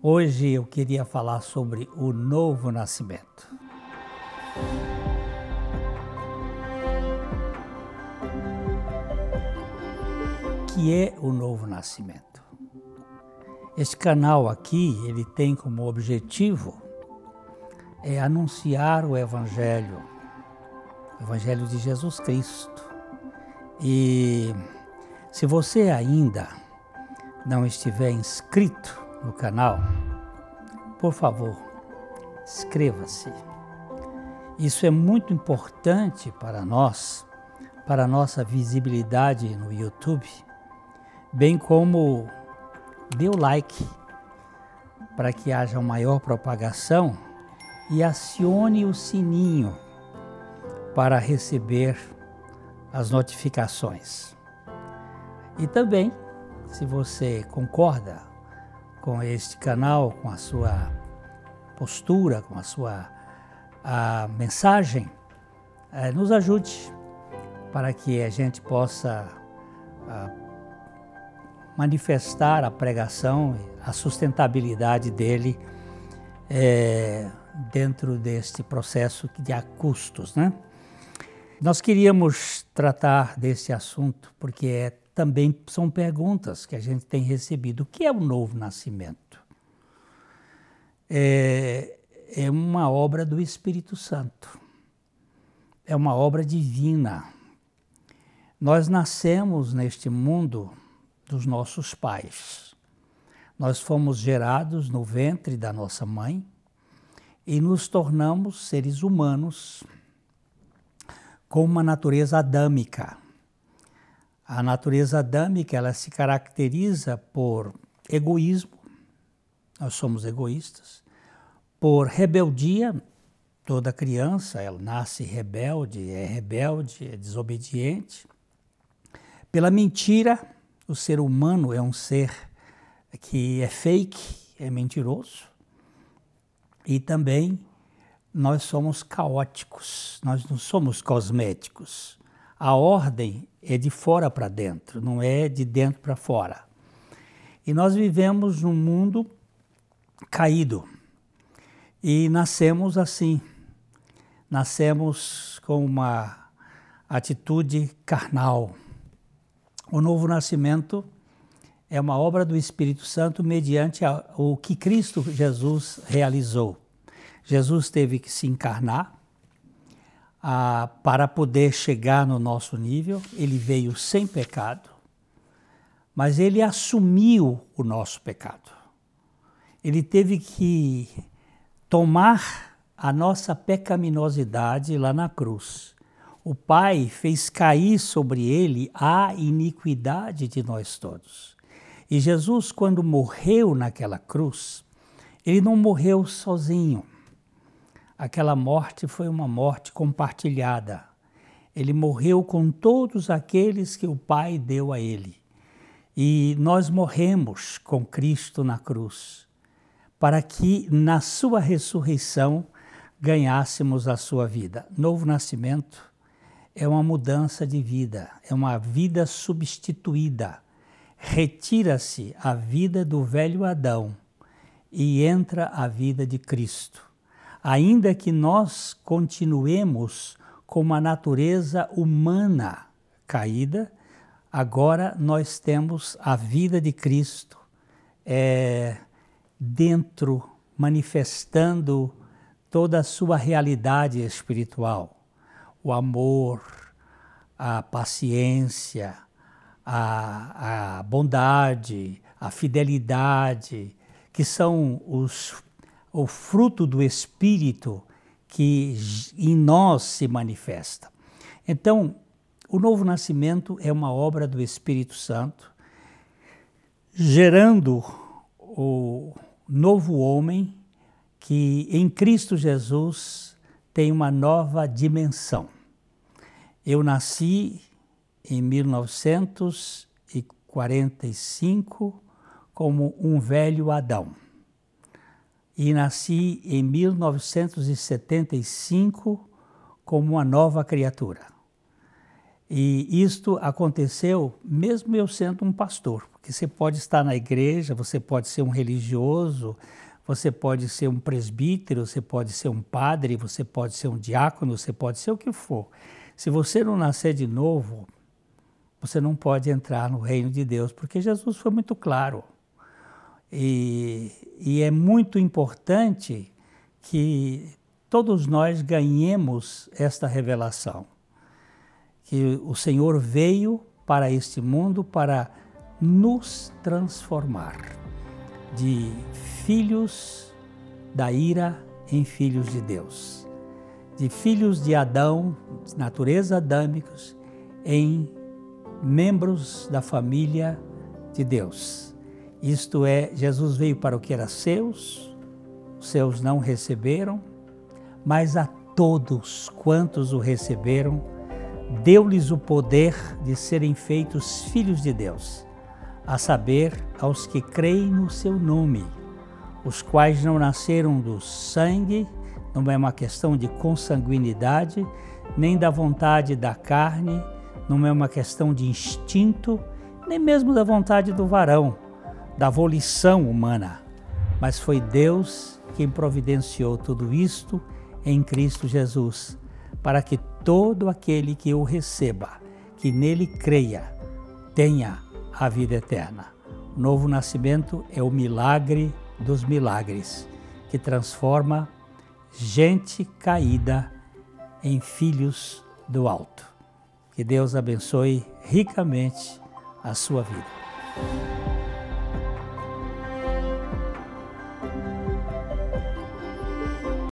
Hoje eu queria falar sobre o novo nascimento. Que é o novo nascimento? Este canal aqui, ele tem como objetivo é anunciar o evangelho, o evangelho de Jesus Cristo. E se você ainda não estiver inscrito no canal, por favor, inscreva-se. Isso é muito importante para nós, para a nossa visibilidade no YouTube, bem como dê o like para que haja maior propagação e acione o sininho para receber as notificações. E também, se você concorda com este canal, com a sua postura, com a sua a mensagem, é, nos ajude para que a gente possa a, manifestar a pregação, a sustentabilidade dele é, dentro deste processo de custos, né? Nós queríamos tratar desse assunto porque é também são perguntas que a gente tem recebido. O que é o novo nascimento? É, é uma obra do Espírito Santo, é uma obra divina. Nós nascemos neste mundo dos nossos pais. Nós fomos gerados no ventre da nossa mãe e nos tornamos seres humanos com uma natureza adâmica a natureza adâmica ela se caracteriza por egoísmo, nós somos egoístas, por rebeldia, toda criança ela nasce rebelde, é rebelde, é desobediente, pela mentira, o ser humano é um ser que é fake, é mentiroso, e também nós somos caóticos, nós não somos cosméticos. A ordem é de fora para dentro, não é de dentro para fora. E nós vivemos num mundo caído e nascemos assim. Nascemos com uma atitude carnal. O novo nascimento é uma obra do Espírito Santo mediante o que Cristo Jesus realizou. Jesus teve que se encarnar, para poder chegar no nosso nível. Ele veio sem pecado, mas ele assumiu o nosso pecado. Ele teve que tomar a nossa pecaminosidade lá na cruz. O Pai fez cair sobre ele a iniquidade de nós todos. E Jesus, quando morreu naquela cruz, ele não morreu sozinho aquela morte foi uma morte compartilhada. Ele morreu com todos aqueles que o Pai deu a ele. E nós morremos com Cristo na cruz, para que na sua ressurreição ganhássemos a sua vida. Novo nascimento é uma mudança de vida, é uma vida substituída. Retira-se a vida do velho Adão e entra a vida de Cristo ainda que nós continuemos com uma natureza humana caída, agora nós temos a vida de Cristo é, dentro, manifestando toda a sua realidade espiritual. O amor, a paciência, a, a bondade, a fidelidade, que são os o fruto do Espírito que em nós se manifesta. Então, o novo nascimento é uma obra do Espírito Santo, gerando o novo homem que em Cristo Jesus tem uma nova dimensão. Eu nasci em 1945 como um velho Adão e nasci em 1975 como uma nova criatura. E isto aconteceu mesmo eu sendo um pastor, porque você pode estar na igreja, você pode ser um religioso, você pode ser um presbítero, você pode ser um padre, você pode ser um diácono, você pode ser o que for. Se você não nascer de novo, você não pode entrar no reino de Deus, porque Jesus foi muito claro. E, e é muito importante que todos nós ganhemos esta revelação que o Senhor veio para este mundo para nos transformar de filhos da ira em filhos de Deus, de filhos de Adão, natureza adâmicos, em membros da família de Deus. Isto é, Jesus veio para o que era seus, os seus não receberam, mas a todos quantos o receberam, deu-lhes o poder de serem feitos filhos de Deus, a saber, aos que creem no seu nome, os quais não nasceram do sangue, não é uma questão de consanguinidade, nem da vontade da carne, não é uma questão de instinto, nem mesmo da vontade do varão, da volição humana, mas foi Deus quem providenciou tudo isto em Cristo Jesus para que todo aquele que o receba, que nele creia, tenha a vida eterna. O novo nascimento é o milagre dos milagres, que transforma gente caída em filhos do alto. Que Deus abençoe ricamente a sua vida.